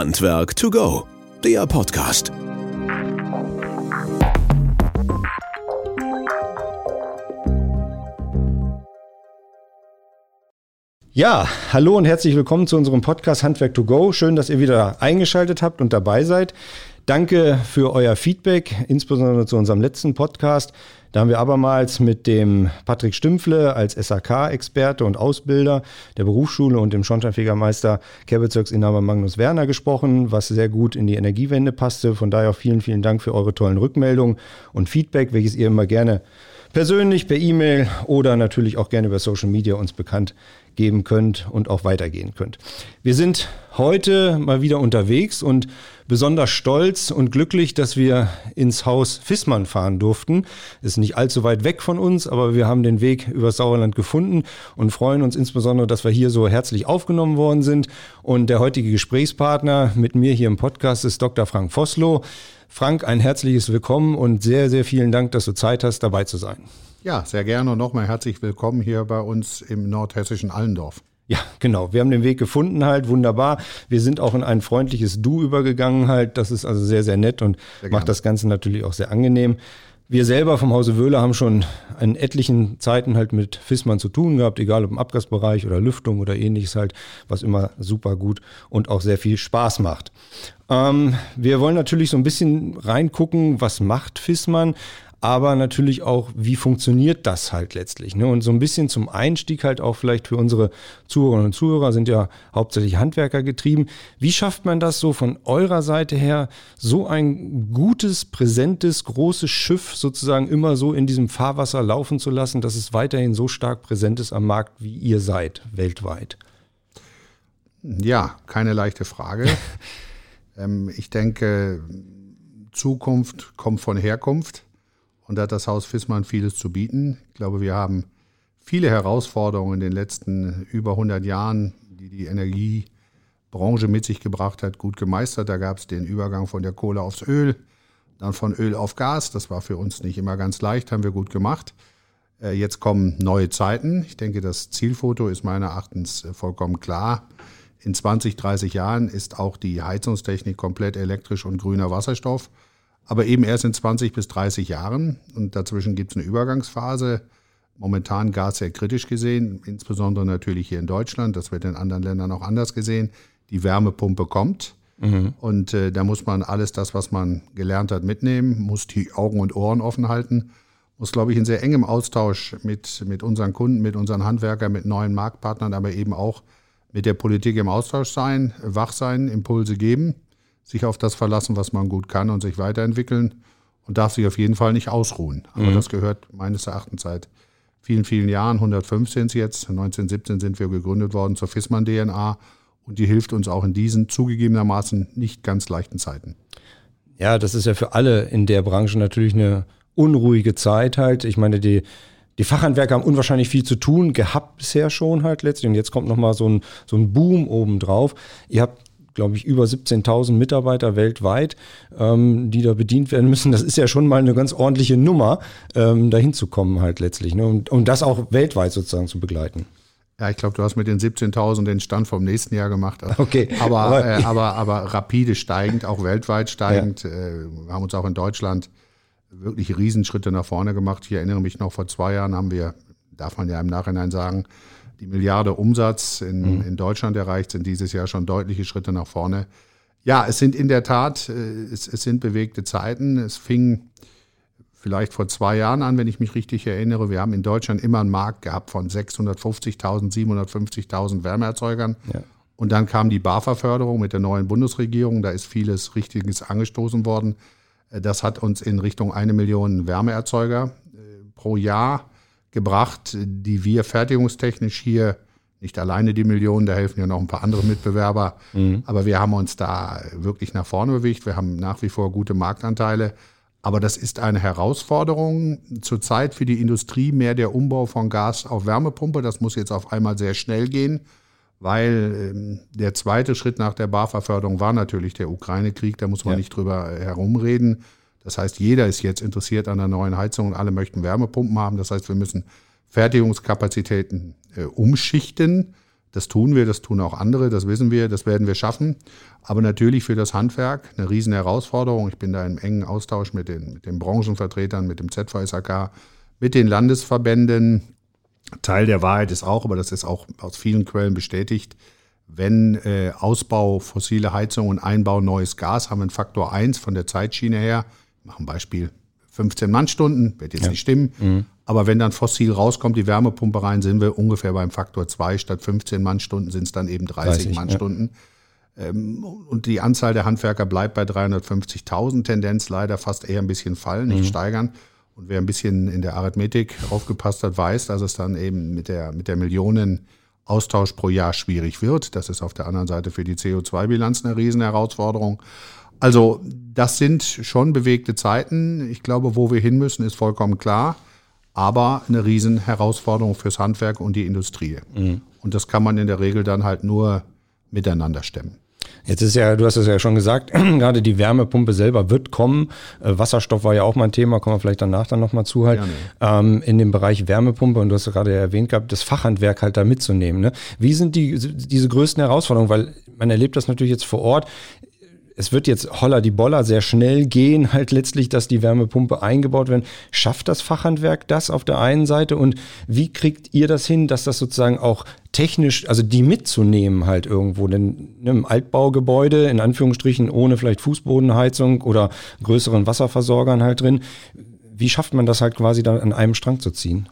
Handwerk to go, der Podcast. Ja, hallo und herzlich willkommen zu unserem Podcast Handwerk to go. Schön, dass ihr wieder eingeschaltet habt und dabei seid. Danke für euer Feedback, insbesondere zu unserem letzten Podcast. Da haben wir abermals mit dem Patrick Stümpfle als SAK-Experte und Ausbilder der Berufsschule und dem Schornsteinfegermeister Kehrbezirksinhaber Magnus Werner gesprochen, was sehr gut in die Energiewende passte. Von daher auch vielen, vielen Dank für eure tollen Rückmeldungen und Feedback, welches ihr immer gerne persönlich per E-Mail oder natürlich auch gerne über Social Media uns bekannt geben könnt und auch weitergehen könnt. Wir sind heute mal wieder unterwegs und besonders stolz und glücklich, dass wir ins Haus Fissmann fahren durften. Ist nicht allzu weit weg von uns, aber wir haben den Weg über Sauerland gefunden und freuen uns insbesondere, dass wir hier so herzlich aufgenommen worden sind. Und der heutige Gesprächspartner mit mir hier im Podcast ist Dr. Frank Vossloh. Frank, ein herzliches Willkommen und sehr, sehr vielen Dank, dass du Zeit hast, dabei zu sein. Ja, sehr gerne und nochmal herzlich willkommen hier bei uns im nordhessischen Allendorf. Ja, genau. Wir haben den Weg gefunden halt, wunderbar. Wir sind auch in ein freundliches Du übergegangen halt. Das ist also sehr, sehr nett und macht das Ganze natürlich auch sehr angenehm. Wir selber vom Hause Wöhler haben schon in etlichen Zeiten halt mit Fissmann zu tun gehabt, egal ob im Abgasbereich oder Lüftung oder ähnliches halt, was immer super gut und auch sehr viel Spaß macht. Ähm, wir wollen natürlich so ein bisschen reingucken, was macht Fissmann, aber natürlich auch, wie funktioniert das halt letztlich. Ne? Und so ein bisschen zum Einstieg halt auch vielleicht für unsere Zuhörerinnen und Zuhörer sind ja hauptsächlich Handwerker getrieben. Wie schafft man das so von eurer Seite her, so ein gutes, präsentes, großes Schiff sozusagen immer so in diesem Fahrwasser laufen zu lassen, dass es weiterhin so stark präsent ist am Markt, wie ihr seid, weltweit? Ja, keine leichte Frage. ähm, ich denke, Zukunft kommt von Herkunft. Und da hat das Haus Fissmann vieles zu bieten. Ich glaube, wir haben viele Herausforderungen in den letzten über 100 Jahren, die die Energiebranche mit sich gebracht hat, gut gemeistert. Da gab es den Übergang von der Kohle aufs Öl, dann von Öl auf Gas. Das war für uns nicht immer ganz leicht, haben wir gut gemacht. Äh, jetzt kommen neue Zeiten. Ich denke, das Zielfoto ist meiner Erachtens äh, vollkommen klar. In 20, 30 Jahren ist auch die Heizungstechnik komplett elektrisch und grüner Wasserstoff aber eben erst in 20 bis 30 Jahren. Und dazwischen gibt es eine Übergangsphase. Momentan Gas sehr kritisch gesehen, insbesondere natürlich hier in Deutschland. Das wird in anderen Ländern auch anders gesehen. Die Wärmepumpe kommt. Mhm. Und äh, da muss man alles das, was man gelernt hat, mitnehmen, muss die Augen und Ohren offen halten, muss, glaube ich, in sehr engem Austausch mit, mit unseren Kunden, mit unseren Handwerkern, mit neuen Marktpartnern, aber eben auch mit der Politik im Austausch sein, wach sein, Impulse geben sich auf das verlassen, was man gut kann und sich weiterentwickeln und darf sich auf jeden Fall nicht ausruhen. Aber mhm. das gehört meines Erachtens seit vielen, vielen Jahren, 115 es jetzt, 1917 sind wir gegründet worden zur FISMAN DNA und die hilft uns auch in diesen zugegebenermaßen nicht ganz leichten Zeiten. Ja, das ist ja für alle in der Branche natürlich eine unruhige Zeit halt. Ich meine, die, die Fachhandwerker haben unwahrscheinlich viel zu tun, gehabt bisher schon halt letztlich. Und jetzt kommt nochmal so ein, so ein Boom obendrauf. Ihr habt glaube ich, über 17.000 Mitarbeiter weltweit, ähm, die da bedient werden müssen. Das ist ja schon mal eine ganz ordentliche Nummer, ähm, dahin zu kommen halt letztlich. Ne? Und, um das auch weltweit sozusagen zu begleiten. Ja, ich glaube, du hast mit den 17.000 den Stand vom nächsten Jahr gemacht. Okay. Aber, aber, äh, aber, aber, rapide steigend, auch weltweit steigend. Ja. Äh, wir haben uns auch in Deutschland wirklich Riesenschritte nach vorne gemacht. Ich erinnere mich noch, vor zwei Jahren haben wir, darf man ja im Nachhinein sagen, die Milliarde Umsatz in, mhm. in Deutschland erreicht, sind dieses Jahr schon deutliche Schritte nach vorne. Ja, es sind in der Tat, äh, es, es sind bewegte Zeiten. Es fing vielleicht vor zwei Jahren an, wenn ich mich richtig erinnere. Wir haben in Deutschland immer einen Markt gehabt von 650.000, 750.000 Wärmeerzeugern. Ja. Und dann kam die BAFA-Förderung mit der neuen Bundesregierung. Da ist vieles Richtiges angestoßen worden. Äh, das hat uns in Richtung eine Million Wärmeerzeuger äh, pro Jahr gebracht, die wir fertigungstechnisch hier nicht alleine die Millionen, da helfen ja noch ein paar andere Mitbewerber, mhm. aber wir haben uns da wirklich nach vorne bewegt. Wir haben nach wie vor gute Marktanteile. Aber das ist eine Herausforderung zurzeit für die Industrie, mehr der Umbau von Gas auf Wärmepumpe. Das muss jetzt auf einmal sehr schnell gehen, weil ähm, der zweite Schritt nach der BAFA-Förderung war natürlich der Ukraine-Krieg. Da muss man ja. nicht drüber herumreden. Das heißt, jeder ist jetzt interessiert an der neuen Heizung und alle möchten Wärmepumpen haben. Das heißt, wir müssen Fertigungskapazitäten äh, umschichten. Das tun wir, das tun auch andere, das wissen wir, das werden wir schaffen. Aber natürlich für das Handwerk eine riesen Herausforderung. Ich bin da im engen Austausch mit den, mit den Branchenvertretern, mit dem ZVSAK, mit den Landesverbänden. Teil der Wahrheit ist auch, aber das ist auch aus vielen Quellen bestätigt, wenn äh, Ausbau fossile Heizung und Einbau neues Gas haben einen Faktor 1 von der Zeitschiene her. Mache ein Beispiel. 15 Mannstunden, wird jetzt ja. nicht stimmen. Mhm. Aber wenn dann fossil rauskommt, die Wärmepumpe rein, sind wir ungefähr beim Faktor 2. Statt 15 Mannstunden sind es dann eben 30, 30 Mannstunden. Ja. Ähm, und die Anzahl der Handwerker bleibt bei 350.000. Tendenz leider fast eher ein bisschen fallen, nicht mhm. steigern. Und wer ein bisschen in der Arithmetik aufgepasst hat, weiß, dass es dann eben mit der, mit der Millionen Austausch pro Jahr schwierig wird. Das ist auf der anderen Seite für die CO2-Bilanz eine Riesenherausforderung. Also das sind schon bewegte Zeiten. Ich glaube, wo wir hin müssen, ist vollkommen klar. Aber eine Riesenherausforderung fürs Handwerk und die Industrie. Mhm. Und das kann man in der Regel dann halt nur miteinander stemmen. Jetzt ist ja, du hast es ja schon gesagt, gerade die Wärmepumpe selber wird kommen. Äh, Wasserstoff war ja auch mal ein Thema, kommen wir vielleicht danach dann nochmal zu halt. Ähm, in dem Bereich Wärmepumpe, und du hast es gerade erwähnt gehabt, das Fachhandwerk halt da mitzunehmen. Ne? Wie sind die, diese größten Herausforderungen? Weil man erlebt das natürlich jetzt vor Ort es wird jetzt holla die Boller sehr schnell gehen, halt letztlich, dass die Wärmepumpe eingebaut werden. Schafft das Fachhandwerk das auf der einen Seite und wie kriegt ihr das hin, dass das sozusagen auch technisch, also die mitzunehmen halt irgendwo, denn ne, im Altbaugebäude, in Anführungsstrichen, ohne vielleicht Fußbodenheizung oder größeren Wasserversorgern halt drin, wie schafft man das halt quasi dann an einem Strang zu ziehen?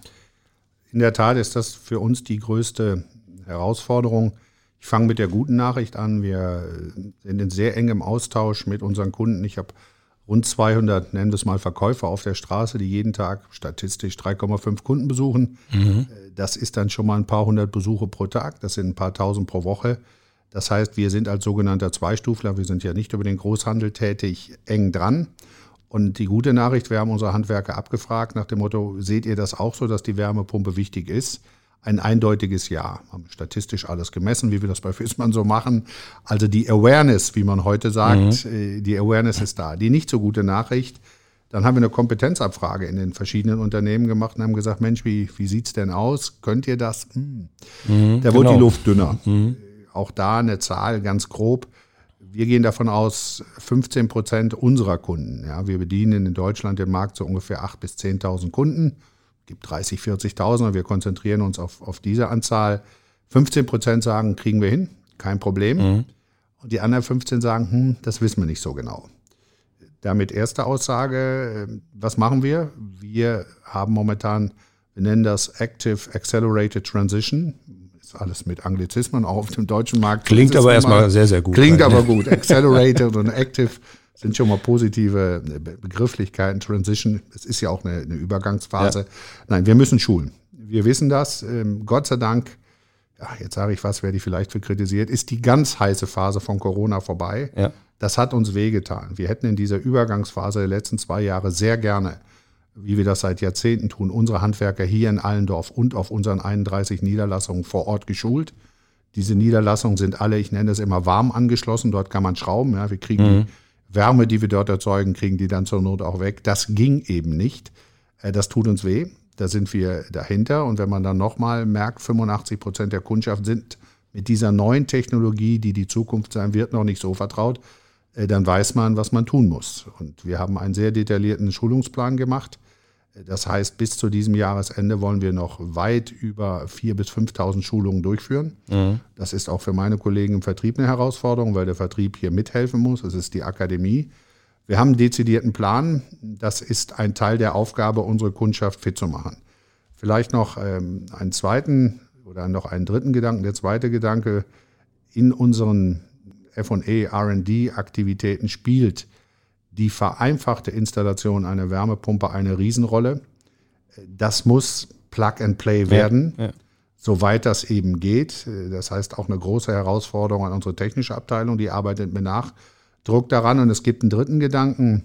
In der Tat ist das für uns die größte Herausforderung ich fange mit der guten Nachricht an. Wir sind in sehr engem Austausch mit unseren Kunden. Ich habe rund 200, nennen wir es mal, Verkäufer auf der Straße, die jeden Tag statistisch 3,5 Kunden besuchen. Mhm. Das ist dann schon mal ein paar hundert Besuche pro Tag. Das sind ein paar tausend pro Woche. Das heißt, wir sind als sogenannter Zweistufler, wir sind ja nicht über den Großhandel tätig, eng dran. Und die gute Nachricht, wir haben unsere Handwerker abgefragt nach dem Motto, seht ihr das auch so, dass die Wärmepumpe wichtig ist? Ein eindeutiges Ja. Haben statistisch alles gemessen, wie wir das bei Fissmann so machen. Also die Awareness, wie man heute sagt, mhm. Äh, die Awareness ist da. Die nicht so gute Nachricht, dann haben wir eine Kompetenzabfrage in den verschiedenen Unternehmen gemacht und haben gesagt, Mensch, wie, wie sieht es denn aus? Könnt ihr das? Hm. Mhm, da wurde genau. die Luft dünner. Mhm. Auch da eine Zahl ganz grob. Wir gehen davon aus, 15 Prozent unserer Kunden. Ja, wir bedienen in Deutschland den Markt so ungefähr 8.000 bis 10.000 Kunden gibt 30, 40.000 und wir konzentrieren uns auf, auf diese Anzahl. 15 Prozent sagen, kriegen wir hin, kein Problem. Mhm. Und die anderen 15 sagen, hm, das wissen wir nicht so genau. Damit erste Aussage, äh, was machen wir? Wir haben momentan, wir nennen das Active Accelerated Transition. Ist alles mit Anglizismen, auch auf dem deutschen Markt. Klingt aber erstmal sehr, sehr gut. Klingt aber gut. Accelerated und Active sind schon mal positive äh, Begrifflichkeiten. Transition, es ist ja auch eine, eine Übergangsphase. Ja. Nein, wir müssen schulen. Wir wissen das. Ähm, Gott sei Dank, ja, jetzt sage ich was, wer die vielleicht für kritisiert, ist die ganz heiße Phase von Corona vorbei. Ja. Das hat uns wehgetan. Wir hätten in dieser Übergangsphase der letzten zwei Jahre sehr gerne, wie wir das seit Jahrzehnten tun, unsere Handwerker hier in Allendorf und auf unseren 31 Niederlassungen vor Ort geschult. Diese Niederlassungen sind alle, ich nenne es immer warm angeschlossen. Dort kann man schrauben. Ja, wir kriegen mhm. Wärme, die wir dort erzeugen, kriegen die dann zur Not auch weg. Das ging eben nicht. Äh, das tut uns weh. Da sind wir dahinter. Und wenn man dann nochmal merkt, 85 Prozent der Kundschaft sind mit dieser neuen Technologie, die die Zukunft sein wird, noch nicht so vertraut, äh, dann weiß man, was man tun muss. Und wir haben einen sehr detaillierten Schulungsplan gemacht das heißt, bis zu diesem Jahresende wollen wir noch weit über 4.000 bis 5.000 Schulungen durchführen. Mhm. Das ist auch für meine Kollegen im Vertrieb eine Herausforderung, weil der Vertrieb hier mithelfen muss. Es ist die Akademie. Wir haben einen dezidierten Plan. Das ist ein Teil der Aufgabe, unsere Kundschaft fit zu machen. Vielleicht noch ähm, einen zweiten oder noch einen dritten Gedanken. Der zweite Gedanke, in unseren FE, RD-Aktivitäten spielt die vereinfachte Installation einer Wärmepumpe eine Riesenrolle. Das muss Plug and Play werden, ja, ja. soweit das eben geht. Das heißt auch eine große Herausforderung an unsere technische Abteilung, die arbeitet mit Nachdruck daran. Und es gibt einen dritten Gedanken,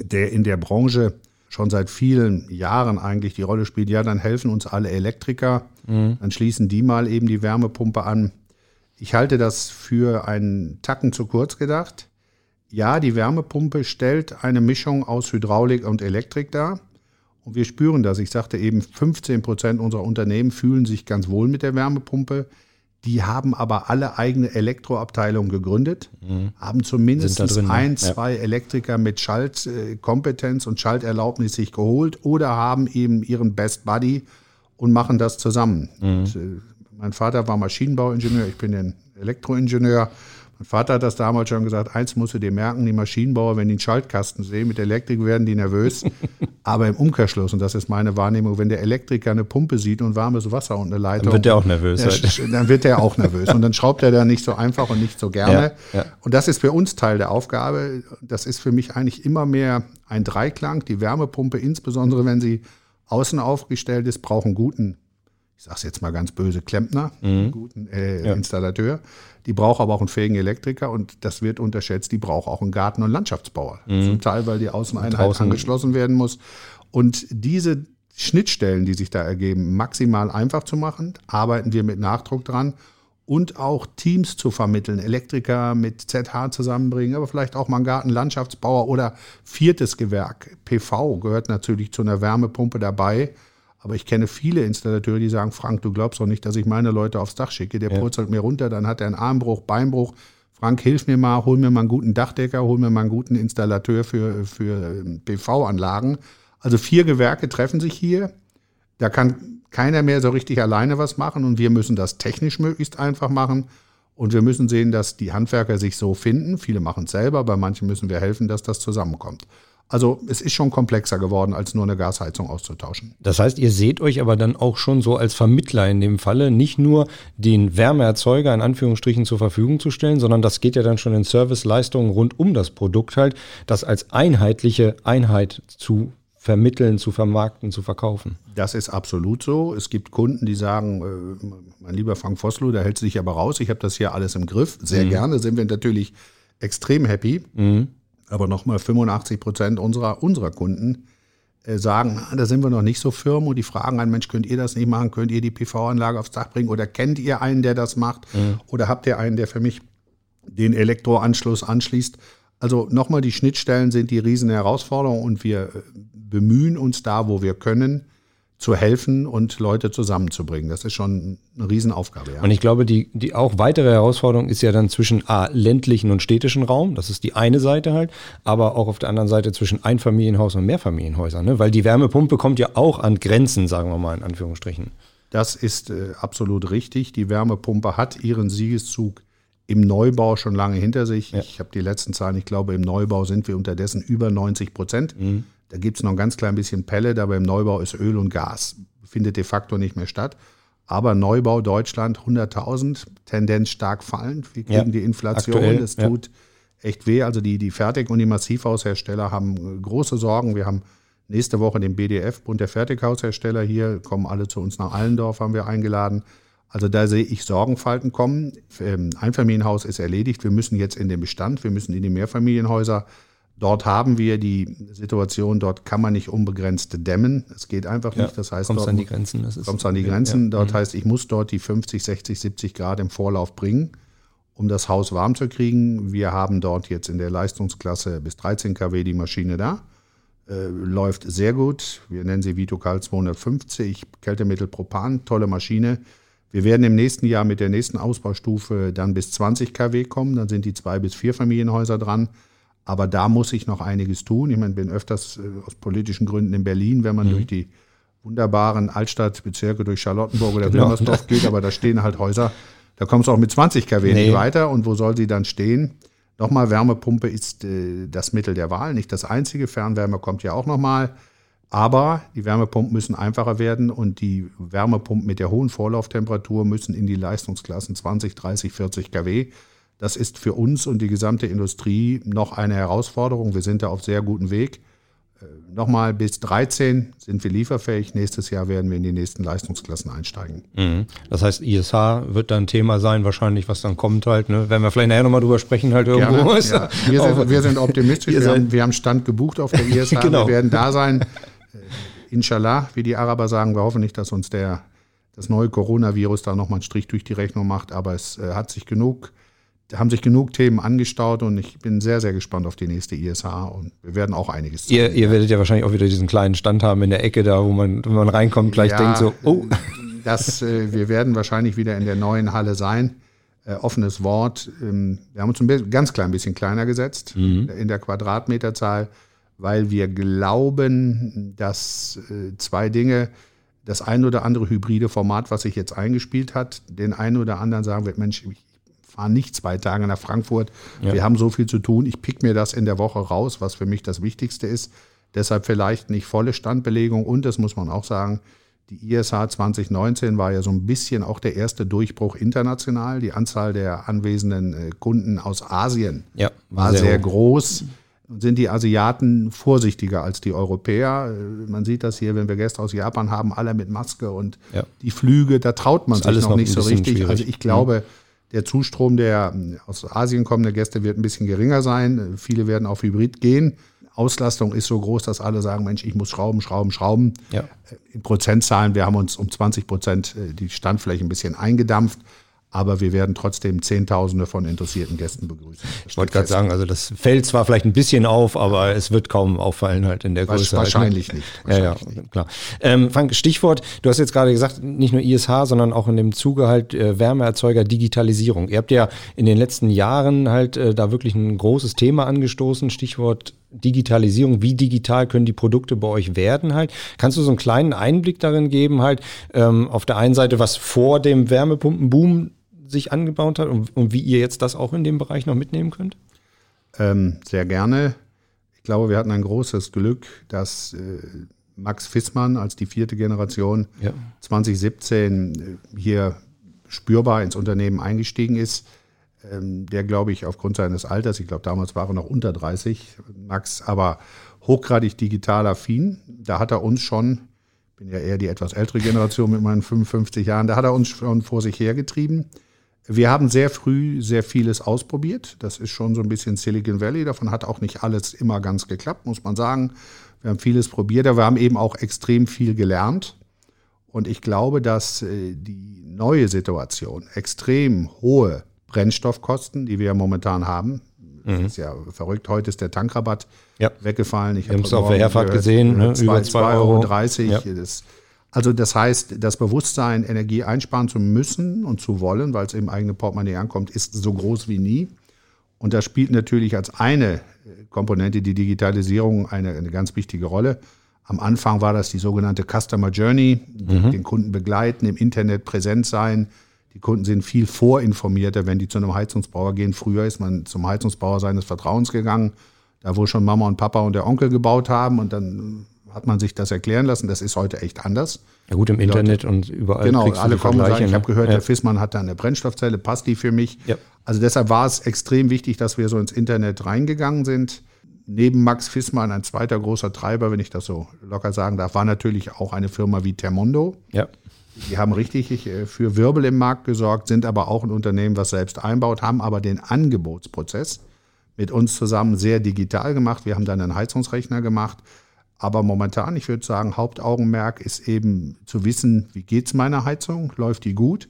der in der Branche schon seit vielen Jahren eigentlich die Rolle spielt. Ja, dann helfen uns alle Elektriker, mhm. dann schließen die mal eben die Wärmepumpe an. Ich halte das für einen Tacken zu kurz gedacht ja, die Wärmepumpe stellt eine Mischung aus Hydraulik und Elektrik dar. Und wir spüren das. Ich sagte eben, 15 Prozent unserer Unternehmen fühlen sich ganz wohl mit der Wärmepumpe. Die haben aber alle eigene Elektroabteilungen gegründet, mhm. haben zumindest drin, ne? ein, zwei ja. Elektriker mit Schaltkompetenz und Schalterlaubnis sich geholt oder haben eben ihren Best Buddy und machen das zusammen. Mhm. Und, äh, mein Vater war Maschinenbauingenieur, ich bin ein Elektroingenieur. Mein Vater hat das damals schon gesagt, eins musst du dir merken, die Maschinenbauer, wenn die einen Schaltkasten sehen mit Elektrik, werden die nervös. Aber im Umkehrschluss, und das ist meine Wahrnehmung, wenn der Elektriker eine Pumpe sieht und warmes Wasser und eine Leitung. Dann wird der auch nervös. Halt. Dann wird der auch nervös. Und dann schraubt er da nicht so einfach und nicht so gerne. Ja, ja. Und das ist für uns Teil der Aufgabe. Das ist für mich eigentlich immer mehr ein Dreiklang. Die Wärmepumpe, insbesondere wenn sie außen aufgestellt ist, braucht einen guten ich sage es jetzt mal ganz böse, Klempner, mhm. guten äh, ja. Installateur. Die braucht aber auch einen fähigen Elektriker und das wird unterschätzt, die braucht auch einen Garten- und Landschaftsbauer. Mhm. Zum Teil, weil die Außeneinheit angeschlossen werden muss. Und diese Schnittstellen, die sich da ergeben, maximal einfach zu machen, arbeiten wir mit Nachdruck dran und auch Teams zu vermitteln, Elektriker mit ZH zusammenbringen, aber vielleicht auch mal einen Gartenlandschaftsbauer oder viertes Gewerk. PV gehört natürlich zu einer Wärmepumpe dabei. Aber ich kenne viele Installateure, die sagen, Frank, du glaubst doch nicht, dass ich meine Leute aufs Dach schicke. Der ja. purzelt mir runter, dann hat er einen Armbruch, Beinbruch. Frank, hilf mir mal, hol mir mal einen guten Dachdecker, hol mir mal einen guten Installateur für, für ähm, PV-Anlagen. Also vier Gewerke treffen sich hier. Da kann keiner mehr so richtig alleine was machen und wir müssen das technisch möglichst einfach machen. Und wir müssen sehen, dass die Handwerker sich so finden. Viele machen es selber, bei manchen müssen wir helfen, dass das zusammenkommt. Also es ist schon komplexer geworden, als nur eine Gasheizung auszutauschen. Das heißt, ihr seht euch aber dann auch schon so als Vermittler in dem Falle, nicht nur den Wärmeerzeuger in Anführungsstrichen zur Verfügung zu stellen, sondern das geht ja dann schon in Serviceleistungen rund um das Produkt halt, das als einheitliche Einheit zu vermitteln, zu vermarkten, zu verkaufen. Das ist absolut so. Es gibt Kunden, die sagen, äh, mein lieber Frank Vossloh, da hält sich aber raus, ich habe das hier alles im Griff. Sehr mhm. gerne sind wir natürlich extrem happy. Mhm. Aber nochmal 85 Prozent unserer, unserer Kunden äh, sagen, ah, da sind wir noch nicht so firm und die fragen einen, Mensch, könnt ihr das nicht machen? Könnt ihr die PV-Anlage aufs Dach bringen? Oder kennt ihr einen, der das macht? Mhm. Oder habt ihr einen, der für mich den Elektroanschluss anschließt? Also nochmal, die Schnittstellen sind die riesen Herausforderung und wir äh, bemühen uns da, wo wir können, zu helfen und Leute zusammenzubringen. Das ist schon eine Riesenaufgabe. Ja. Und ich glaube, die, die auch weitere Herausforderung ist ja dann zwischen A, ländlichen und städtischen Raum. Das ist die eine Seite halt. Aber auch auf der anderen Seite zwischen Einfamilienhaus und Mehrfamilienhäusern. Ne? Weil die Wärmepumpe kommt ja auch an Grenzen, sagen wir mal in Anführungsstrichen. Das ist äh, absolut richtig. Die Wärmepumpe hat ihren Siegeszug im Neubau schon lange hinter sich. Ja. Ich habe die letzten Zahlen, ich glaube, im Neubau sind wir unterdessen über 90 Prozent. Mhm. Da gibt es noch ein ganz klein bisschen Pellet, aber im Neubau ist Öl und Gas. Findet de facto nicht mehr statt. Aber Neubau Deutschland 100.000, Tendenz stark fallend. Wir kriegen ja, die Inflation, aktuell, das tut ja. echt weh. Also die, die Fertig- und die Massivhaushersteller haben große Sorgen. Wir haben nächste Woche den BDF, Bund der Fertighaushersteller hier, kommen alle zu uns nach Allendorf, haben wir eingeladen. Also da sehe ich Sorgenfalten kommen. Ähm, Einfamilienhaus ist erledigt. Wir müssen jetzt in den Bestand, wir müssen in die Mehrfamilienhäuser. Dort haben wir die Situation, dort kann man nicht unbegrenzt dämmen. Es geht einfach ja, nicht. Das heißt, kommst an die Grenzen. Das kommst an die Grenzen. Ja. Dort mhm. heißt, ich muss dort die 50, 60, 70 Grad im Vorlauf bringen, um das Haus warm zu kriegen. Wir haben dort jetzt in der Leistungsklasse bis 13 kW die Maschine da. Äh, läuft sehr gut. Wir nennen sie Vitocal 250, Kältemittel Propan, tolle Maschine. Wir werden im nächsten Jahr mit der nächsten Ausbaustufe dann bis 20 kW kommen. Dann sind die zwei bis vier Familienhäuser dran. Aber da muss ich noch einiges tun. Ich meine, bin öfters äh, aus politischen Gründen in Berlin, wenn man mhm. durch die wunderbaren Altstadtbezirke, durch Charlottenburg oder genau. Wilmersdorf geht, aber da stehen halt Häuser, da kommst du auch mit 20 kW nee. nicht weiter. Und wo soll sie dann stehen? Nochmal, Wärmepumpe ist äh, das Mittel der Wahl, nicht das einzige. Fernwärme kommt ja auch nochmal. Aber die Wärmepumpen müssen einfacher werden und die Wärmepumpen mit der hohen Vorlauftemperatur müssen in die Leistungsklassen 20, 30, 40 kW. Das ist für uns und die gesamte Industrie noch eine Herausforderung. Wir sind da auf sehr gutem Weg. Äh, nochmal, bis 13 sind wir lieferfähig. Nächstes Jahr werden wir in die nächsten Leistungsklassen einsteigen. Mhm. Das heißt, ISH wird dann Thema sein, wahrscheinlich, was dann kommt halt. Ne? Werden wir vielleicht nachher nochmal drüber sprechen, halt irgendwo. Gerne, ja. wir, sind, wir, sind, optimistisch. Wir haben, wir haben, Stand gebucht auf der ISH. genau. Wir werden da sein. Äh, inshallah, wie die Araber sagen, wir hoffen nicht, dass uns der, das neue Coronavirus da nochmal einen Strich durch die Rechnung macht, aber es äh, hat sich genug haben sich genug Themen angestaut und ich bin sehr, sehr gespannt auf die nächste ISH und wir werden auch einiges Ihr, ihr werdet ja wahrscheinlich auch wieder diesen kleinen Stand haben in der Ecke da, wo man, wenn man reinkommt, gleich ja, denkt so, oh. dass äh, wir werden wahrscheinlich wieder in der neuen Halle sein. Äh, offenes Wort. Ähm, wir haben uns ein ganz klein bisschen kleiner gesetzt mhm. in der Quadratmeterzahl, weil wir glauben, dass äh, zwei Dinge, das ein oder andere hybride Format, was sich jetzt eingespielt hat, den einen oder anderen sagen wird, Mensch, ich fahre nicht zwei Tage nach Frankfurt, ja. wir haben so viel zu tun, ich pick mir das in der Woche raus, was für mich das Wichtigste ist. Deshalb vielleicht nicht volle Standbelegung und das muss man auch sagen, die ISH 2019 war ja so ein bisschen auch der erste Durchbruch international. Die Anzahl der anwesenden äh, Kunden aus Asien ja, war, sehr, sehr groß. Und sind die Asiaten vorsichtiger als die Europäer. Äh, man sieht das hier, wenn wir Gäste aus Japan haben, alle mit Maske und ja. die Flüge, da traut man sich noch, noch nicht so richtig. Schwierig. Also ich glaube, mhm. Der Zustrom der äh, aus Asien kommenden Gäste wird ein bisschen geringer sein. Viele werden auf Hybrid gehen. Auslastung ist so groß, dass alle sagen, Mensch, ich muss schrauben, schrauben, schrauben. Ja. Äh, in Prozentzahlen, wir haben uns um 20 Prozent äh, die Standfläche ein bisschen eingedampft aber wir werden trotzdem Zehntausende von interessierten Gästen begrüßen. Ich wollte gerade sagen, also das fällt zwar vielleicht ein bisschen auf, aber es wird kaum auffallen halt in der Größe. Wahrscheinlich halt, ne? nicht. Wahrscheinlich ja, ja, nicht. klar. Ähm, Frank, Stichwort, du hast jetzt gerade gesagt, nicht nur ISH, sondern auch in dem Zuge halt äh, Wärmeerzeuger Digitalisierung. Ihr habt ja in den letzten Jahren halt äh, da wirklich ein großes Thema angestoßen, Stichwort Digitalisierung, wie digital können die Produkte bei euch werden halt? Kannst du so einen kleinen Einblick darin geben halt, ähm, auf der einen Seite, was vor dem Wärmepumpenboom sich angebaut hat und, und, wie ihr jetzt das auch in dem Bereich noch mitnehmen könnt? Ähm, sehr gerne. Ich glaube, wir hatten ein großes Glück, dass äh, Max Fissmann als die vierte Generation ja. 2017 äh, hier spürbar ins Unternehmen eingestiegen ist. Ähm, der, glaube ich, aufgrund seines Alters, ich glaube, damals war er noch unter 30, Max, aber hochgradig digital affin. Da hat er uns schon, ich bin ja eher die etwas ältere Generation mit meinen 55 Jahren, da hat er uns schon vor sich hergetrieben. Wir haben sehr früh sehr vieles ausprobiert. Das ist schon so ein bisschen Silicon Valley. Davon hat auch nicht alles immer ganz geklappt, muss man sagen. Wir haben vieles probiert, aber wir haben eben auch extrem viel gelernt. Und ich glaube, dass äh, die neue Situation, extrem hohe Brennstoffkosten, die wir ja momentan haben, mhm. ist ja verrückt. Heute ist der Tankrabatt ja. weggefallen. Ich habe es auf der Herfahrt gesehen, ne? über 2,30 Euro. 30. Ja. Das also das heißt, das Bewusstsein, Energie einsparen zu müssen und zu wollen, weil es im eigenen Portemonnaie ankommt, ist so groß wie nie. Und da spielt natürlich als eine Komponente die Digitalisierung eine, eine ganz wichtige Rolle. Am Anfang war das die sogenannte Customer Journey, mhm. den Kunden begleiten, im Internet präsent sein. Die Kunden sind viel vorinformierter, wenn die zu einem Heizungsbauer gehen. Früher ist man zum Heizungsbauer seines Vertrauens gegangen, da wo schon Mama und Papa und der Onkel gebaut haben und dann hat man sich das erklären lassen. Das ist heute echt anders. Ja gut, im Internet Leute, und überall. Genau, alle kommen und sagen, ich habe gehört, ja. der Fissmann hat da eine Brennstoffzelle, passt die für mich? Ja. Also deshalb war es extrem wichtig, dass wir so ins Internet reingegangen sind. Neben Max Fissmann ein zweiter großer Treiber, wenn ich das so locker sagen darf, war natürlich auch eine Firma wie Termondo. Ja. Die haben richtig äh, für Wirbel im Markt gesorgt, sind aber auch ein Unternehmen, was selbst einbaut, haben aber den Angebotsprozess mit uns zusammen sehr digital gemacht. Wir haben dann einen Heizungsrechner gemacht, aber momentan, ich würde sagen, Hauptaugenmerk ist eben zu wissen, wie geht es meiner Heizung, läuft die gut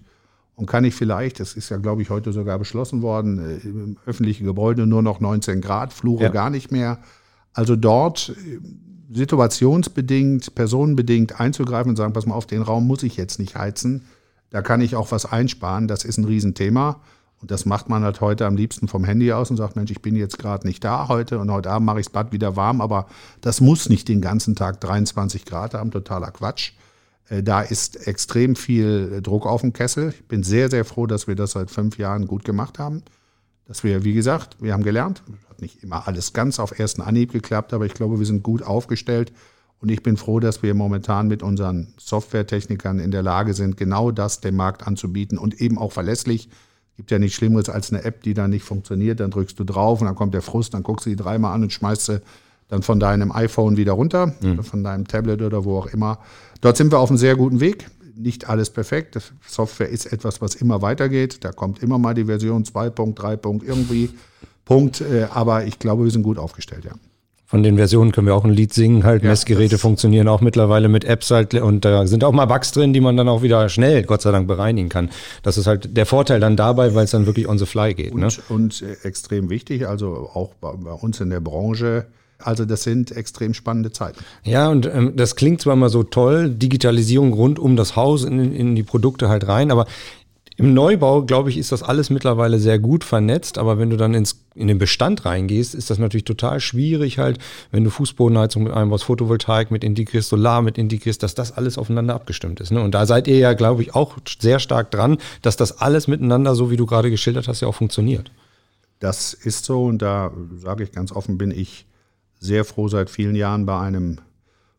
und kann ich vielleicht, das ist ja, glaube ich, heute sogar beschlossen worden, äh, im öffentlichen Gebäude nur noch 19 Grad, Flure ja. gar nicht mehr. Also dort äh, situationsbedingt, personenbedingt einzugreifen und sagen, pass mal auf, den Raum muss ich jetzt nicht heizen. Da kann ich auch was einsparen. Das ist ein Riesenthema. Und das macht man halt heute am liebsten vom Handy aus und sagt, Mensch, ich bin jetzt gerade nicht da heute und heute Abend mache ich das Bad wieder warm, aber das muss nicht den ganzen Tag 23 Grad haben, totaler Quatsch. Äh, da ist extrem viel Druck auf dem Kessel. Ich bin sehr, sehr froh, dass wir das seit fünf Jahren gut gemacht haben. Dass wir, wie gesagt, wir haben gelernt. Hat nicht immer alles ganz auf ersten Anhieb geklappt, aber ich glaube, wir sind gut aufgestellt. Und ich bin froh, dass wir momentan mit unseren Softwaretechnikern in der Lage sind, genau das dem Markt anzubieten und eben auch verlässlich Gibt ja nichts Schlimmeres als eine App, die dann nicht funktioniert. Dann drückst du drauf und dann kommt der Frust, dann guckst du die dreimal an und schmeißt sie dann von deinem iPhone wieder runter, mhm. von deinem Tablet oder wo auch immer. Dort sind wir auf einem sehr guten Weg. Nicht alles perfekt. Software ist etwas, was immer weitergeht. Da kommt immer mal die Version 2.3. irgendwie. Punkt. Äh, aber ich glaube, wir sind gut aufgestellt, ja. Von den Versionen können wir auch ein Lied singen. Halt, ja, Messgeräte funktionieren auch mittlerweile mit Apps halt und da sind auch mal Bugs drin, die man dann auch wieder schnell, Gott sei Dank, bereinigen kann. Das ist halt der Vorteil dann dabei, weil es dann wirklich on the fly geht. Und, ne? und äh, extrem wichtig, also auch bei, bei, uns in der Branche, Also das sind extrem spannende Zeiten. Ja, und ähm, das klingt zwar immer so toll, Digitalisierung rund um das Haus in, in die Produkte halt rein, aber im Neubau, glaube ich, ist das alles mittlerweile sehr gut vernetzt, aber wenn du dann ins, in den Bestand reingehst, ist das natürlich total schwierig halt, wenn du Fußbodenheizung mit einem was Photovoltaik mit integrierst, Solar mit integrierst, dass das alles aufeinander abgestimmt ist. Ne? Und da seid ihr ja, glaube ich, auch sehr stark dran, dass das alles miteinander, so wie du gerade geschildert hast, ja auch funktioniert. Das ist so und da sage ich ganz offen, bin ich sehr froh, seit vielen Jahren bei einem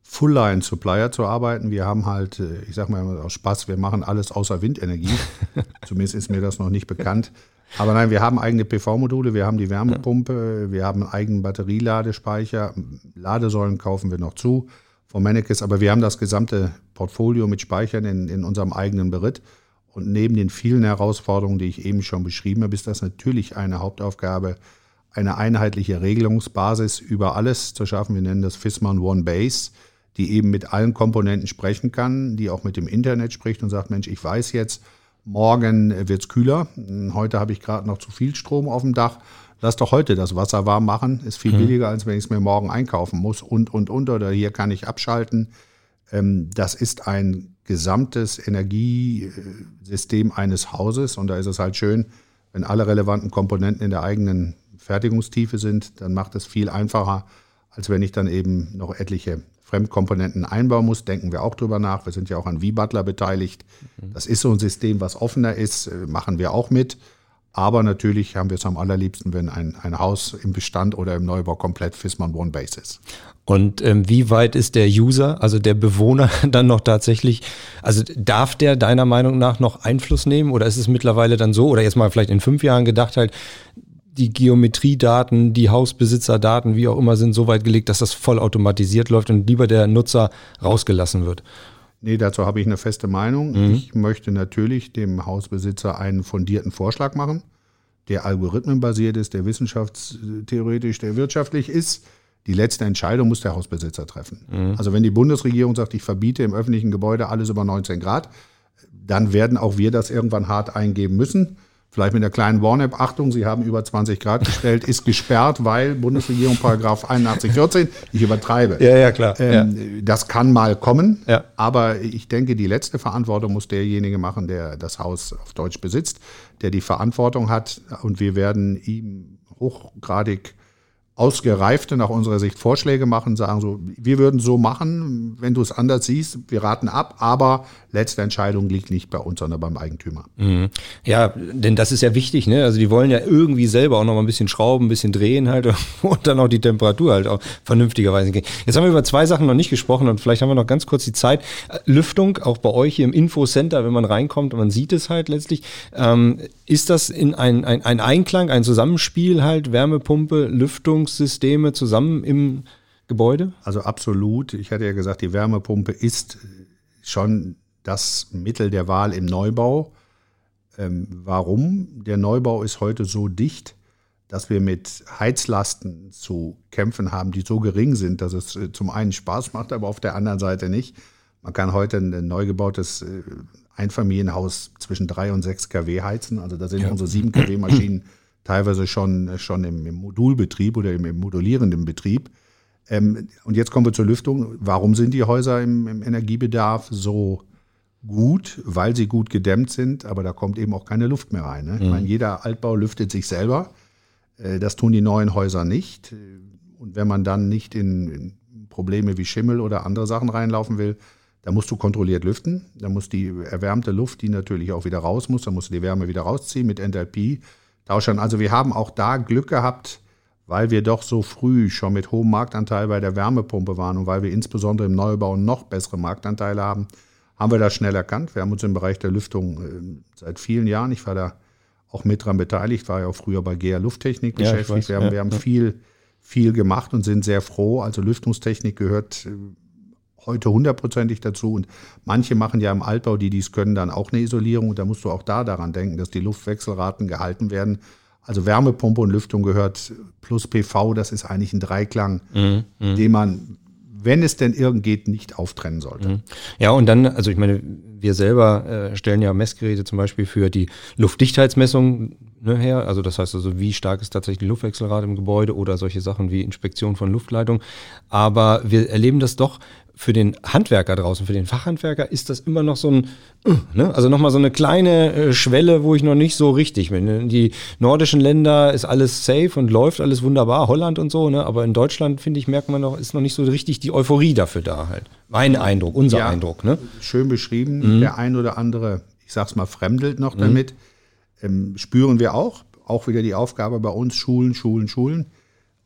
Full-Line-Supplier zu arbeiten. Wir haben halt, äh, ich sage mal aus Spaß, wir machen alles außer Windenergie. Zumindest ist mir das noch nicht bekannt. Aber nein, wir haben eigene PV-Module, wir haben die Wärmepumpe, wir haben einen eigenen Batterieladespeicher, Ladesäulen kaufen wir noch zu von Mennekes, aber wir haben das gesamte Portfolio mit Speichern in, in unserem eigenen Beritt. Und neben den vielen Herausforderungen, die ich eben schon beschrieben habe, ist das natürlich eine Hauptaufgabe, eine einheitliche Regelungsbasis über alles zu schaffen. Wir nennen das FISMAN One Base die eben mit allen Komponenten sprechen kann, die auch mit dem Internet spricht und sagt, Mensch, ich weiß jetzt, morgen wird es kühler, heute habe ich gerade noch zu viel Strom auf dem Dach, lass doch heute das Wasser warm machen, ist viel mhm. billiger, als wenn ich es mir morgen einkaufen muss. Und, und, und, oder hier kann ich abschalten. Ähm, das ist ein gesamtes Energiesystem eines Hauses. Und da ist es halt schön, wenn alle relevanten Komponenten in der eigenen Fertigungstiefe sind, dann macht es viel einfacher, als wenn ich dann eben noch etliche Fremdkomponenten einbauen muss, denken wir auch drüber nach. Wir sind ja auch an V-Butler beteiligt. Das ist so ein System, was offener ist, äh, machen wir auch mit. Aber natürlich haben wir es am allerliebsten, wenn ein, ein Haus im Bestand oder im Neubau komplett FISMAN One Base ist. Und ähm, wie weit ist der User, also der Bewohner, dann noch tatsächlich, also darf der deiner Meinung nach noch Einfluss nehmen oder ist es mittlerweile dann so, oder jetzt mal vielleicht in fünf Jahren gedacht halt, die Geometriedaten, die Hausbesitzerdaten, wie auch immer, sind so weit gelegt, dass das vollautomatisiert läuft und lieber der Nutzer rausgelassen wird. Nee, dazu habe ich eine feste Meinung. Mhm. Ich möchte natürlich dem Hausbesitzer einen fundierten Vorschlag machen, der algorithmenbasiert ist, der wissenschaftstheoretisch, der wirtschaftlich ist. Die letzte Entscheidung muss der Hausbesitzer treffen. Mhm. Also wenn die Bundesregierung sagt, ich verbiete im öffentlichen Gebäude alles über 19 Grad, dann werden auch wir das irgendwann hart eingeben müssen. Vielleicht mit der kleinen Warn-App, Achtung, Sie haben über 20 Grad gestellt, ist gesperrt, weil Bundesregierung Paragraph 81, 14, ich übertreibe. Ja, ja, klar. Ähm, ja. Das kann mal kommen, ja. aber ich denke, die letzte Verantwortung muss derjenige machen, der das Haus auf Deutsch besitzt, der die Verantwortung hat und wir werden ihm hochgradig ausgereifte, nach unserer Sicht Vorschläge machen, sagen so, wir würden so machen, wenn du es anders siehst, wir raten ab, aber letzte Entscheidung liegt nicht bei uns, sondern beim Eigentümer. Mhm. Ja, denn das ist ja wichtig, ne? Also die wollen ja irgendwie selber auch noch mal ein bisschen schrauben, ein bisschen drehen halt und dann auch die Temperatur halt auch vernünftigerweise gehen. Jetzt haben wir über zwei Sachen noch nicht gesprochen und vielleicht haben wir noch ganz kurz die Zeit. Lüftung, auch bei euch hier im Infocenter, wenn man reinkommt und man sieht es halt letztlich. Ähm, ist das in ein, ein, ein Einklang, ein Zusammenspiel halt, Wärmepumpe, Lüftungssysteme zusammen im Gebäude? Also absolut. Ich hatte ja gesagt, die Wärmepumpe ist schon das Mittel der Wahl im Neubau. Ähm, warum? Der Neubau ist heute so dicht, dass wir mit Heizlasten zu kämpfen haben, die so gering sind, dass es äh, zum einen Spaß macht, aber auf der anderen Seite nicht. Man kann heute ein neu gebautes äh, Einfamilienhaus zwischen 3 und 6 kW heizen. Also da sind ja. unsere 7 kW Maschinen teilweise schon, schon im, im Modulbetrieb oder im, im modulierenden Betrieb. Ähm, und jetzt kommen wir zur Lüftung. Warum sind die Häuser im, im Energiebedarf so gut? Weil sie gut gedämmt sind, aber da kommt eben auch keine Luft mehr rein. Ne? Mhm. Ich meine, jeder Altbau lüftet sich selber. Äh, das tun die neuen Häuser nicht. Und wenn man dann nicht in, in Probleme wie Schimmel oder andere Sachen reinlaufen will, da musst du kontrolliert lüften. Da muss die erwärmte Luft, die natürlich auch wieder raus muss, da musst du die Wärme wieder rausziehen mit Enthalpie. Tauschern. Also wir haben auch da Glück gehabt, weil wir doch so früh schon mit hohem Marktanteil bei der Wärmepumpe waren und weil wir insbesondere im Neubau noch bessere Marktanteile haben, haben wir das schnell erkannt. Wir haben uns im Bereich der Lüftung äh, seit vielen Jahren, ich war da auch mit dran beteiligt, war ja auch früher bei GEA Lufttechnik ja, beschäftigt. Weiß, wir haben, ja, wir haben ja. viel, viel gemacht und sind sehr froh. Also Lüftungstechnik gehört äh, heute hundertprozentig dazu. Und manche machen ja im Altbau, die dies können, dann auch eine Isolierung. Und da musst du auch da daran denken, dass die Luftwechselraten gehalten werden. Also Wärmepumpe und Lüftung gehört plus PV, das ist eigentlich ein Dreiklang, mhm, mhm. den man wenn es denn irgend geht, nicht auftrennen sollte. Mhm. Ja, und dann, also ich meine, wir selber äh, stellen ja Messgeräte zum Beispiel für die Luftdichtheitsmessung ne, her. Also das heißt also, wie stark ist tatsächlich die Luftwechselrate im Gebäude oder solche Sachen wie Inspektion von Luftleitung. Aber wir erleben das doch für den Handwerker draußen, für den Fachhandwerker ist das immer noch so ein, äh, ne? also nochmal so eine kleine äh, Schwelle, wo ich noch nicht so richtig bin. In die nordischen Länder ist alles safe und läuft alles wunderbar, Holland und so, ne? aber in Deutschland, finde ich, merkt man noch, ist noch nicht so richtig die Euphorie dafür da halt. Mein Eindruck, unser ja, Eindruck. Ne? Schön beschrieben. Mhm. Der ein oder andere, ich sag's mal, fremdelt noch mhm. damit. Ähm, spüren wir auch. Auch wieder die Aufgabe bei uns, Schulen, Schulen, Schulen.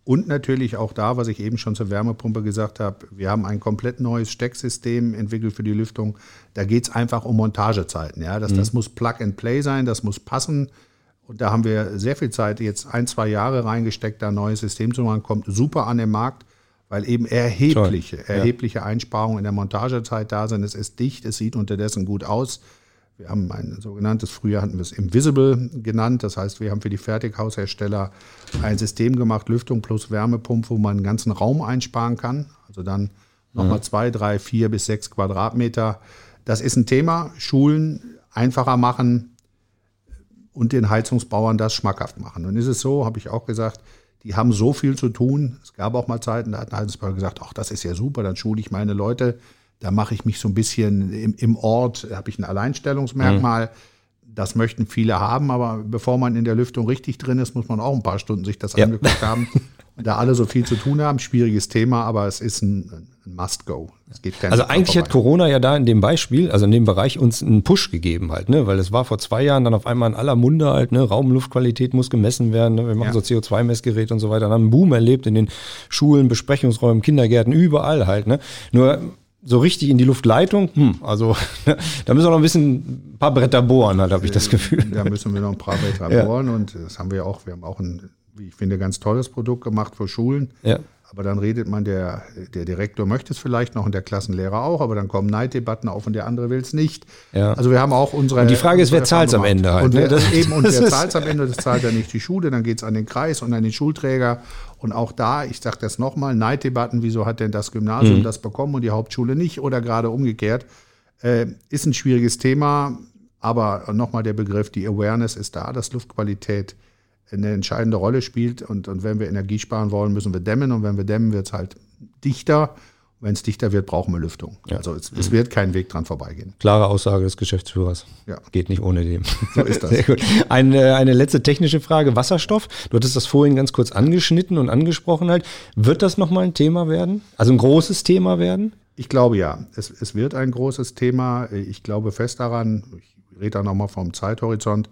Und natürlich auch da, was ich eben schon zur Wärmepumpe gesagt habe, wir haben ein komplett neues Stecksystem entwickelt für die Lüftung. Da geht es einfach um Montagezeiten. Ja? Das, mhm. das muss Plug and Play sein, das muss passen. Und da haben wir sehr viel Zeit, jetzt ein, zwei Jahre reingesteckt, da ein neues System zu machen. Kommt super an den Markt, weil eben erhebliche, Toll. erhebliche ja. Einsparungen in der Montagezeit da sind. Es ist dicht, es sieht unterdessen gut aus. Wir haben ein sogenanntes, früher hatten wir es Invisible genannt. Das heißt, wir haben für die Fertighaushersteller ein System gemacht, Lüftung plus Wärmepumpe, wo man einen ganzen Raum einsparen kann. Also dann nochmal mhm. zwei, drei, vier bis sechs Quadratmeter. Das ist ein Thema. Schulen einfacher machen und den Heizungsbauern das schmackhaft machen. Und ist es so, habe ich auch gesagt, die haben so viel zu tun. Es gab auch mal Zeiten, da hat ein Heizungsbauer gesagt, ach, das ist ja super, dann schule ich meine Leute da mache ich mich so ein bisschen im, im Ort, habe ich ein Alleinstellungsmerkmal. Mhm. Das möchten viele haben, aber bevor man in der Lüftung richtig drin ist, muss man auch ein paar Stunden sich das ja. angeguckt haben. da alle so viel zu tun haben, schwieriges Thema, aber es ist ein, ein Must-Go. Also eigentlich hat Corona ja da in dem Beispiel, also in dem Bereich uns einen Push gegeben halt, ne? Weil es war vor zwei Jahren dann auf einmal in aller Munde halt, ne? Raumluftqualität muss gemessen werden, ne? wir machen ja. so CO2-Messgeräte und so weiter. Dann haben einen Boom erlebt in den Schulen, Besprechungsräumen, Kindergärten, überall halt. Ne? Nur so richtig in die Luftleitung, hm, also da müssen wir noch ein bisschen ein paar Bretter bohren, halt, habe ich das Gefühl. Da müssen wir noch ein paar Bretter ja. bohren und das haben wir auch. Wir haben auch ein, wie ich finde, ganz tolles Produkt gemacht für Schulen. Ja. Aber dann redet man, der, der Direktor möchte es vielleicht noch und der Klassenlehrer auch, aber dann kommen Neiddebatten auf und der andere will es nicht. Ja. Also wir haben auch unsere. Und die Frage ist, wer zahlt es am Ende halt? Und, wer, ne? eben, und wer zahlt es am Ende? Das zahlt ja nicht die Schule, dann geht es an den Kreis und an den Schulträger. Und auch da, ich sage das nochmal, Neiddebatten, wieso hat denn das Gymnasium mhm. das bekommen und die Hauptschule nicht oder gerade umgekehrt, äh, ist ein schwieriges Thema. Aber nochmal der Begriff, die Awareness ist da, dass Luftqualität eine entscheidende Rolle spielt. Und, und wenn wir Energie sparen wollen, müssen wir dämmen. Und wenn wir dämmen, wird es halt dichter. Wenn es dichter wird, brauchen wir Lüftung. Ja. Also es, es, wird kein Weg dran vorbeigehen. Klare Aussage des Geschäftsführers. Ja. Geht nicht ohne dem. So ist das. Sehr gut. Eine, eine letzte technische Frage. Wasserstoff. Du hattest das vorhin ganz kurz angeschnitten und angesprochen halt. Wird das nochmal ein Thema werden? Also ein großes Thema werden? Ich glaube ja. Es, es wird ein großes Thema. Ich glaube fest daran, ich rede da nochmal vom Zeithorizont,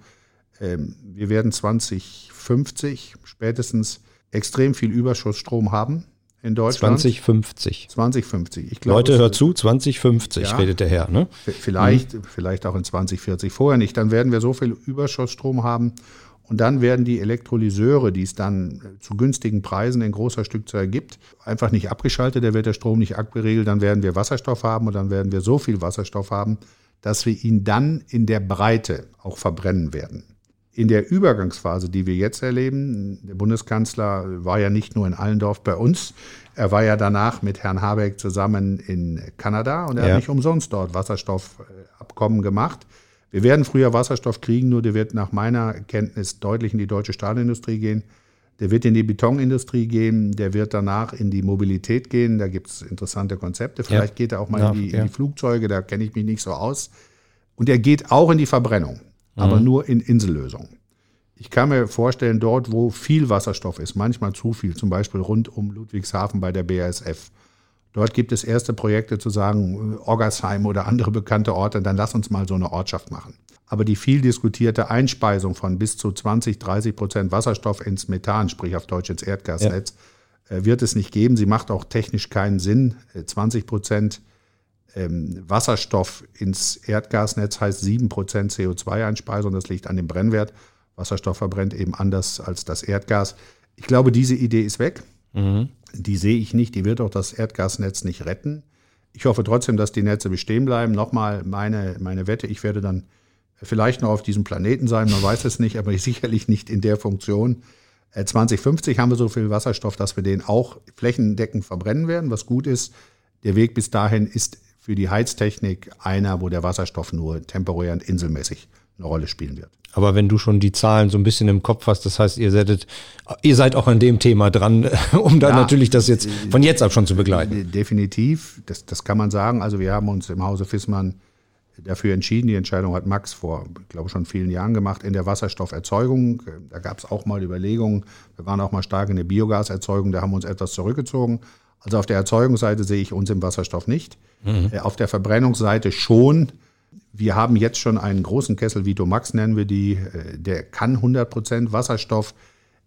ähm, wir werden 2050 spätestens extrem viel Überschussstrom haben in Deutschland. 2050. 2050. Ich glaube, Leute, hört zu, 2050 ja, redet der Herr. Ne? Vielleicht, mhm. vielleicht auch in 2040. Vorher nicht. Dann werden wir so viel Überschussstrom haben. Und dann werden die Elektrolyseure, die es dann zu günstigen Preisen in großer Stückzahl gibt, einfach nicht abgeschaltet. Da wird der Strom nicht abgeregelt. Dann werden wir Wasserstoff haben und dann werden wir so viel Wasserstoff haben, dass wir ihn dann in der Breite auch verbrennen werden in der Übergangsphase, die wir jetzt erleben, der Bundeskanzler war ja nicht nur in Allendorf bei uns, er war ja danach mit Herrn Habeck zusammen in Kanada und er ja. hat nicht umsonst dort Wasserstoffabkommen gemacht. Wir werden früher Wasserstoff kriegen, nur der wird nach meiner Kenntnis deutlich in die deutsche Stahlindustrie gehen. Der wird in die Betonindustrie gehen, der wird danach in die Mobilität gehen. Da gibt es interessante Konzepte. Vielleicht ja. geht er auch mal ja, in, die, in die Flugzeuge, da kenne ich mich nicht so aus. Und er geht auch in die Verbrennung aber mhm. nur in Insellösungen. Ich kann mir vorstellen, dort, wo viel Wasserstoff ist, manchmal zu viel, zum Beispiel rund um Ludwigshafen bei der BASF, dort gibt es erste Projekte zu sagen, Oggersheim oder andere bekannte Orte, dann lass uns mal so eine Ortschaft machen. Aber die viel diskutierte Einspeisung von bis zu 20, 30 Prozent Wasserstoff ins Methan, sprich auf Deutsch ins Erdgasnetz, ja. Äh, wird es nicht geben. Sie macht auch technisch keinen Sinn. 20 äh, Prozent ähm, Wasserstoff ins Erdgasnetz heißt 7% CO2-Einspeisung. Das liegt an dem Brennwert. Wasserstoff verbrennt eben anders als das Erdgas. Ich glaube, diese Idee ist weg. Mhm. Die sehe ich nicht. Die wird auch das Erdgasnetz nicht retten. Ich hoffe trotzdem, dass die Netze bestehen bleiben. Nochmal meine, meine Wette, ich werde dann vielleicht noch auf diesem Planeten sein, man weiß es nicht, aber sicherlich nicht in der Funktion. 2050 äh, haben wir so viel Wasserstoff, dass wir den auch flächendeckend verbrennen werden, was gut ist. Der Weg bis dahin ist für die Heiztechnik einer, wo der Wasserstoff nur temporär und inselmäßig eine Rolle spielen wird. Aber wenn du schon die Zahlen so ein bisschen im Kopf hast, das heißt, ihr seid, ihr seid auch an dem Thema dran, um da ja, natürlich das jetzt von jetzt ab schon zu begleiten. Definitiv, das, das kann man sagen. Also wir haben uns im Hause Fissmann dafür entschieden. Die Entscheidung hat Max vor, ich glaube, schon vielen Jahren gemacht in der Wasserstofferzeugung. Da gab es auch mal Überlegungen. Wir waren auch mal stark in der Biogaserzeugung. Da haben wir uns etwas zurückgezogen. Also auf der Erzeugungsseite sehe ich uns im Wasserstoff nicht. Mhm. Äh, auf der Verbrennungsseite schon. Wir haben jetzt schon einen großen Kessel, Vito Max nennen wir die, äh, der kann 100% Wasserstoff.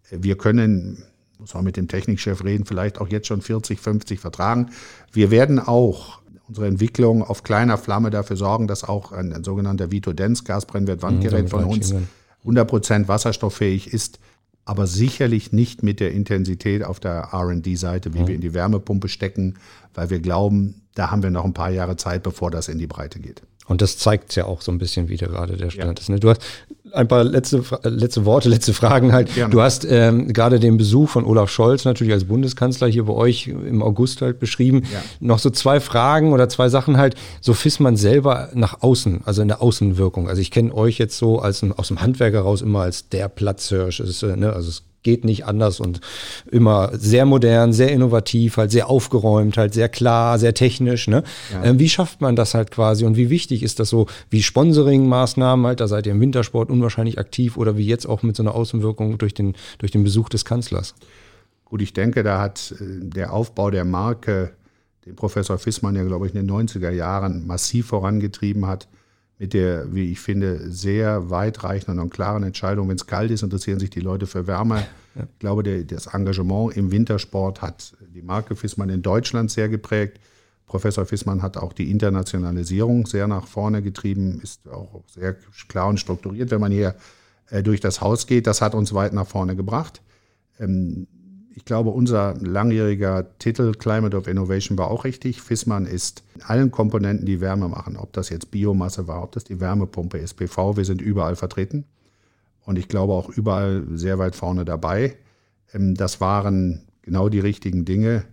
Äh, wir können, muss man mit dem Technikchef reden, vielleicht auch jetzt schon 40, 50 vertragen. Wir werden auch unsere Entwicklung auf kleiner Flamme dafür sorgen, dass auch ein, ein sogenannter Vito Dens Gasbrennwert-Wandgerät mhm, von uns 100% wasserstofffähig ist, aber sicherlich nicht mit der Intensität auf der R&D-Seite, wie mhm. wir in die Wärmepumpe stecken, weil wir glauben, da haben wir noch ein paar Jahre Zeit, bevor das in die Breite geht. Und das zeigt ja auch so ein bisschen, wie gerade der Stand ja. ist. Ne? Du hast ein paar letzte, letzte Worte, letzte Fragen halt. Gerne. Du hast ähm, gerade den Besuch von Olaf Scholz natürlich als Bundeskanzler hier bei euch im August halt beschrieben. Ja. Noch so zwei Fragen oder zwei Sachen halt, so Fissmann selber nach außen, also in der Außenwirkung. Also ich kenne euch jetzt so als aus dem Handwerk heraus immer als der Platzhirsch. Ist, äh, ne, also es geht nicht anders und immer sehr modern, sehr innovativ, halt sehr aufgeräumt, halt sehr klar, sehr technisch. Ne? Ja. Ähm, wie schafft man das halt quasi und wie wichtig ist das so wie Sponsoring-Maßnahmen halt, da seid ihr im Wintersport unwahrscheinlich aktiv oder wie jetzt auch mit so einer Außenwirkung durch den, durch den Besuch des Kanzlers? Gut, ich denke, da hat äh, der Aufbau der Marke, den Professor Fissmann ja, glaube ich, in den 90er Jahren massiv vorangetrieben hat, mit der, wie ich finde, sehr weitreichenden und klaren Entscheidung. Wenn es kalt ist, interessieren sich die Leute für Wärme. Ja. Ich glaube, der, das Engagement im Wintersport hat die Marke Fissmann in Deutschland sehr geprägt. Professor Fissmann hat auch die Internationalisierung sehr nach vorne getrieben, ist auch sehr klar und strukturiert, wenn man hier äh, durch das Haus geht. Das hat uns weit nach vorne gebracht. Ähm, ich glaube, unser langjähriger Titel Climate of Innovation war auch richtig. Fissmann ist in allen Komponenten, die Wärme machen, ob das jetzt Biomasse war, ob das die Wärmepumpe ist, PV, wir sind überall vertreten. Und ich glaube auch überall sehr weit vorne dabei. Ähm, das waren genau die richtigen Dinge,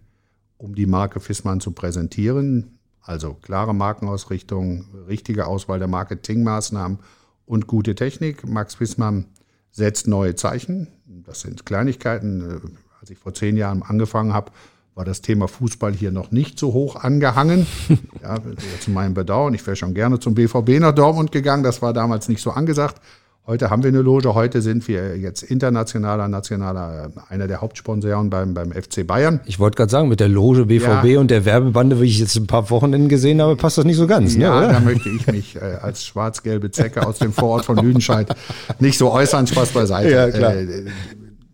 um die Marke Fissmann zu präsentieren. Also klare Markenausrichtung, richtige Auswahl der Marketingmaßnahmen und gute Technik. Max Fissmann setzt neue Zeichen. Das sind Kleinigkeiten. Als ich vor zehn Jahren angefangen habe, war das Thema Fußball hier noch nicht so hoch angehangen. ja, zu meinem Bedauern. Ich wäre schon gerne zum BVB nach Dortmund gegangen. Das war damals nicht so angesagt. Heute haben wir eine Loge. Heute sind wir jetzt internationaler, nationaler, äh, einer der Hauptsponsoren beim, beim FC Bayern. Ich wollte gerade sagen, mit der Loge BVB ja. und der Werbebande, wie ich jetzt ein paar Wochenenden gesehen habe, passt das nicht so ganz. Ne, ja, ne, da möchte ich mich äh, als schwarz-gelbe Zecke aus dem Vorort von Lüdenscheid nicht so äußern. Spaß beiseite. Ja, klar. Äh,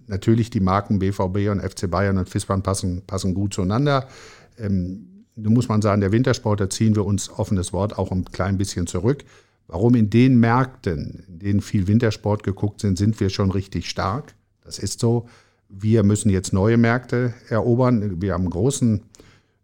natürlich die Marken BVB und FC Bayern und Fissmann passen, passen gut zueinander. Ähm, nun muss man sagen, der Wintersport, da ziehen wir uns offenes Wort auch ein klein bisschen zurück. Warum in den Märkten, in denen viel Wintersport geguckt sind, sind wir schon richtig stark. Das ist so. Wir müssen jetzt neue Märkte erobern. Wir haben großen,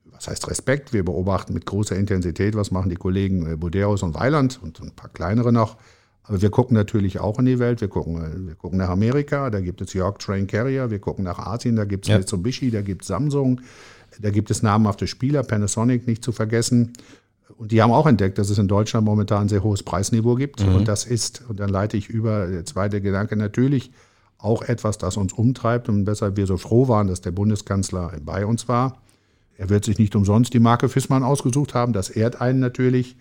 was heißt Respekt, wir beobachten mit großer Intensität, was machen die Kollegen äh, Boderos und Weiland und ein paar kleinere noch. Aber wir gucken natürlich auch in die Welt. Wir gucken, wir gucken nach Amerika, da gibt es York Train Carrier. Wir gucken nach Asien, da gibt es ja. Mitsubishi, da gibt es Samsung. Da gibt es namhafte Spieler, Panasonic nicht zu vergessen. Und die haben auch entdeckt, dass es in Deutschland momentan ein sehr hohes Preisniveau gibt. Mhm. Und das ist, und dann leite ich über, der zweite Gedanke natürlich, auch etwas, das uns umtreibt und weshalb wir so froh waren, dass der Bundeskanzler bei uns war. Er wird sich nicht umsonst die Marke Fissmann ausgesucht haben. Das ehrt einen natürlich.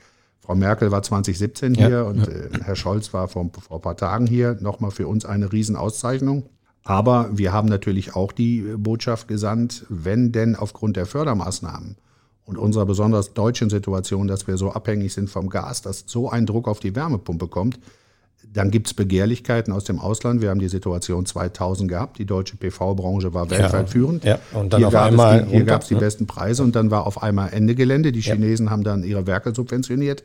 Frau Merkel war 2017 hier ja, und. Äh, Herr Scholz war vor, vor ein paar Tagen hier. Nochmal für uns eine Riesenauszeichnung. Aber wir haben natürlich auch die Botschaft gesandt, wenn denn aufgrund der Fördermaßnahmen und unserer besonders deutschen Situation, dass wir so abhängig sind vom Gas, dass so ein Druck auf die Wärmepumpe kommt, dann gibt es Begehrlichkeiten aus dem Ausland. Wir haben die Situation 2000 gehabt. Die deutsche PV-Branche war weltweit ja, führend. Ja, und dann hier auf einmal. Es, hier gab es die ne? besten Preise und dann war auf einmal Ende Gelände. Die Chinesen ja. haben dann ihre Werke subventioniert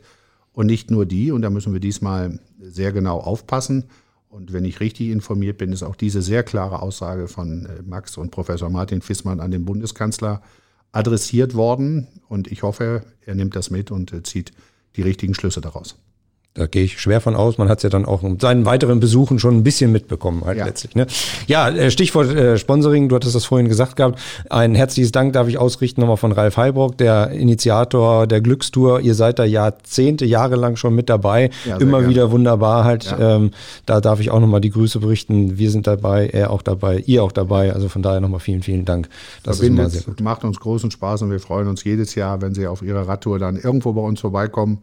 und nicht nur die. Und da müssen wir diesmal sehr genau aufpassen. Und wenn ich richtig informiert bin, ist auch diese sehr klare Aussage von äh, Max und Professor Martin Fissmann an den Bundeskanzler adressiert worden. Und ich hoffe, er nimmt das mit und äh, zieht die richtigen Schlüsse daraus. Da gehe ich schwer von aus. Man hat es ja dann auch mit seinen weiteren Besuchen schon ein bisschen mitbekommen, halt Ja. letztlich. Ne? Ja, äh, Stichwort äh, Sponsoring, du hattest das vorhin gesagt gehabt. Ein herzliches Dank darf ich ausrichten nochmal von Ralf Heibrock, der Initiator der Glückstour. Ihr seid da Jahrzehnte, jahrelang schon mit dabei. Ja, Immer gerne. wieder wunderbar halt. Ja. Ähm, da darf ich auch nochmal die Grüße berichten. Wir sind dabei, er auch dabei, ihr auch dabei. Also von daher nochmal vielen, vielen Dank. Das ist immer sehr gut. Verbindet, macht uns großen Spaß und wir freuen uns jedes Jahr, wenn Sie auf Ihrer Radtour dann irgendwo bei uns vorbeikommen.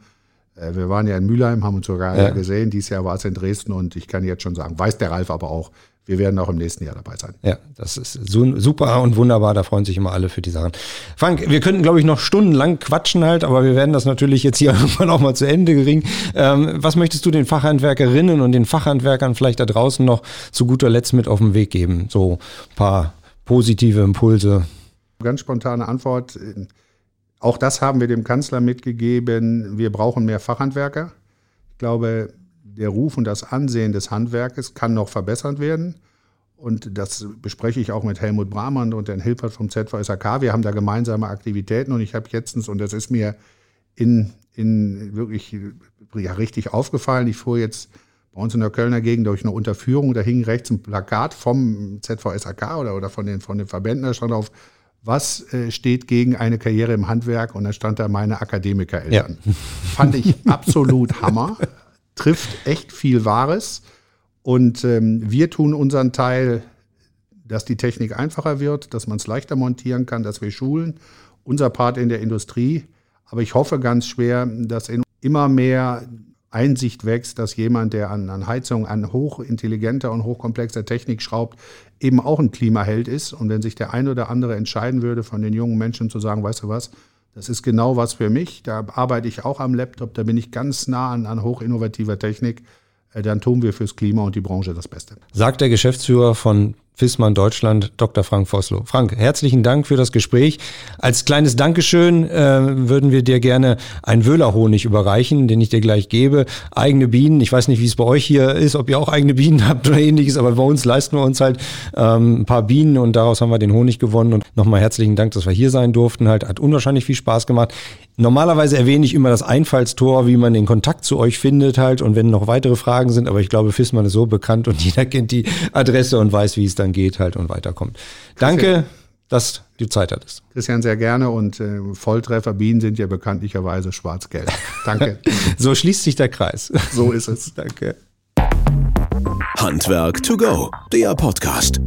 Äh, Wir waren ja in Mülheim, haben uns sogar Ja. gesehen. Dieses Jahr war es in Dresden und ich kann jetzt schon sagen, weiß der Ralf aber auch, wir werden auch im nächsten Jahr dabei sein. Ja, das ist su- super und wunderbar. Da freuen sich immer alle für die Sachen. Frank, wir könnten, glaube ich, noch stundenlang quatschen halt, aber wir werden das natürlich jetzt hier irgendwann auch mal zu Ende gering. Ähm, was möchtest du den Fachhandwerkerinnen und den Fachhandwerkern vielleicht da draußen noch zu guter Letzt mit auf den Weg geben? So ein paar positive Impulse. Ganz spontane Antwort. Auch das haben wir dem Kanzler mitgegeben. Wir brauchen mehr Fachhandwerker. Ich glaube, der Ruf und das Ansehen des Handwerkes kann noch verbessert werden. Und das bespreche ich auch mit Helmut Brahmann und Herrn Hilfert vom ZVSAK. Wir haben da gemeinsame Aktivitäten und ich habe letztens, und das ist mir in, in wirklich ja, richtig aufgefallen, ich fuhr jetzt bei uns in der Kölner Gegend durch eine Unterführung, da hing rechts ein Plakat vom ZVSAK oder, oder von, den, von den Verbänden, da stand auf, was äh, steht gegen eine Karriere im Handwerk? Und da stand da meine Akademikereltern. Fand ich absolut Hammer. Trifft echt viel Wahres. Und ähm, wir tun unseren Teil, dass die Technik einfacher wird, dass man es leichter montieren kann, dass wir schulen. Unser Part in der Industrie. Aber ich hoffe ganz schwer, dass in immer mehr Einsicht wächst, dass jemand, der an, an Heizung, an hochintelligenter und hochkomplexer Technik schraubt, eben auch ein Klimaheld ist. Und wenn sich der ein oder andere entscheiden würde, von den jungen Menschen zu sagen, weißt du was, das ist genau was für mich, da arbeite ich auch am Laptop, da bin ich ganz nah an, an hochinnovativer Technik, dann tun wir fürs Klima und die Branche das Beste. Sagt der Geschäftsführer von Fissmann Deutschland, Dr. Frank Vossloh. Frank, herzlichen Dank für das Gespräch. Als kleines Dankeschön äh, würden wir dir gerne einen Wöhlerhonig überreichen, den ich dir gleich gebe. Eigene Bienen. Ich weiß nicht, wie es bei euch hier ist, ob ihr auch eigene Bienen habt oder ähnliches, aber bei uns leisten wir uns halt ähm, ein paar Bienen und daraus haben wir den Honig gewonnen. Und nochmal herzlichen Dank, dass wir hier sein durften. Halt, hat unwahrscheinlich viel Spaß gemacht. Normalerweise erwähne ich immer das Einfallstor, wie man den Kontakt zu euch findet halt und wenn noch weitere Fragen sind, aber ich glaube, Fissmann ist so bekannt und jeder kennt die Adresse und weiß, wie es dann geht halt und weiterkommt. Danke, dass du Zeit hattest. Christian, sehr gerne und äh, Volltreffer Bienen sind ja bekanntlicherweise schwarz-gelb. Danke. So schließt sich der Kreis. so ist es. Danke. Handwerk to go, der Podcast.